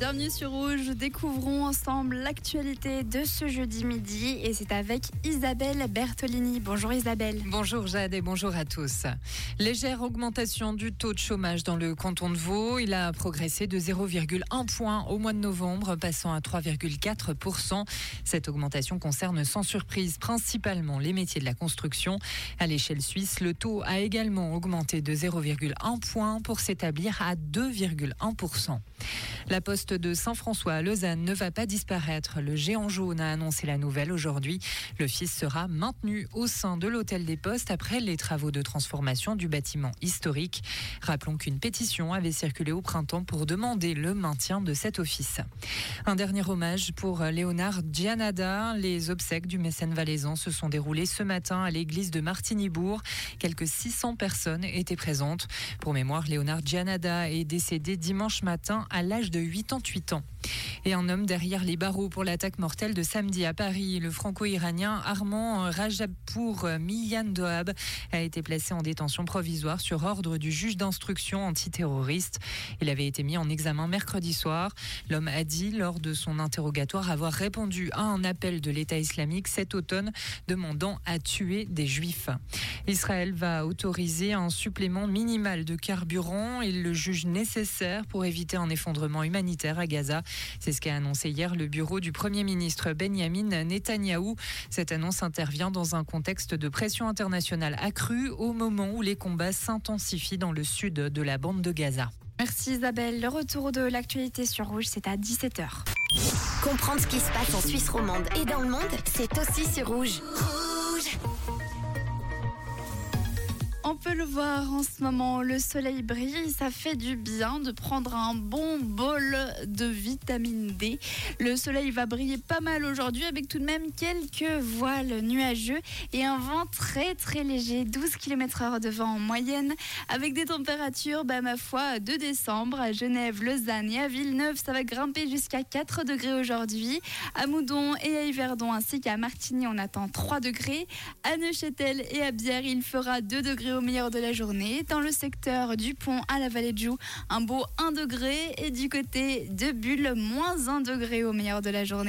Bienvenue sur Rouge, découvrons ensemble l'actualité de ce jeudi midi et c'est avec Isabelle Bertolini. Bonjour Isabelle. Bonjour Jade et bonjour à tous. Légère augmentation du taux de chômage dans le canton de Vaud. Il a progressé de 0,1 point au mois de novembre, passant à 3,4%. Cette augmentation concerne sans surprise principalement les métiers de la construction. À l'échelle suisse, le taux a également augmenté de 0,1 point pour s'établir à 2,1%. La poste de Saint-François à Lausanne ne va pas disparaître. Le géant jaune a annoncé la nouvelle aujourd'hui. L'office sera maintenu au sein de l'hôtel des postes après les travaux de transformation du bâtiment historique. Rappelons qu'une pétition avait circulé au printemps pour demander le maintien de cet office. Un dernier hommage pour Léonard Gianada. Les obsèques du mécène valaisan se sont déroulées ce matin à l'église de Martinibourg. Quelques 600 personnes étaient présentes. Pour mémoire, Léonard Gianada est décédé dimanche matin à l'âge de 88 ans. Et un homme derrière les barreaux pour l'attaque mortelle de samedi à Paris. Le franco-iranien Armand Rajapour Miyan Dohab a été placé en détention provisoire sur ordre du juge d'instruction antiterroriste. Il avait été mis en examen mercredi soir. L'homme a dit lors de son interrogatoire avoir répondu à un appel de l'État islamique cet automne demandant à tuer des juifs. Israël va autoriser un supplément minimal de carburant. Il le juge nécessaire pour éviter un effondrement humanitaire à Gaza. Ce qu'a annoncé hier le bureau du Premier ministre Benjamin Netanyahou. Cette annonce intervient dans un contexte de pression internationale accrue au moment où les combats s'intensifient dans le sud de la bande de Gaza. Merci Isabelle. Le retour de l'actualité sur Rouge, c'est à 17h. Comprendre ce qui se passe en Suisse romande et dans le monde, c'est aussi sur Rouge. On peut le voir en ce moment, le soleil brille, ça fait du bien de prendre un bon bol de vitamine D. Le soleil va briller pas mal aujourd'hui avec tout de même quelques voiles nuageux et un vent très très léger, 12 km h de vent en moyenne, avec des températures, bah, ma foi, de décembre à Genève, Lausanne et à Villeneuve, ça va grimper jusqu'à 4 degrés aujourd'hui. À Moudon et à Yverdon ainsi qu'à Martigny, on attend 3 degrés. À Neuchâtel et à Bière, il fera 2 degrés au meilleur de la journée. Dans le secteur du pont à la vallée de Joux, un beau 1 degré. Et du côté de Bulle, moins 1 degré au meilleur de la journée.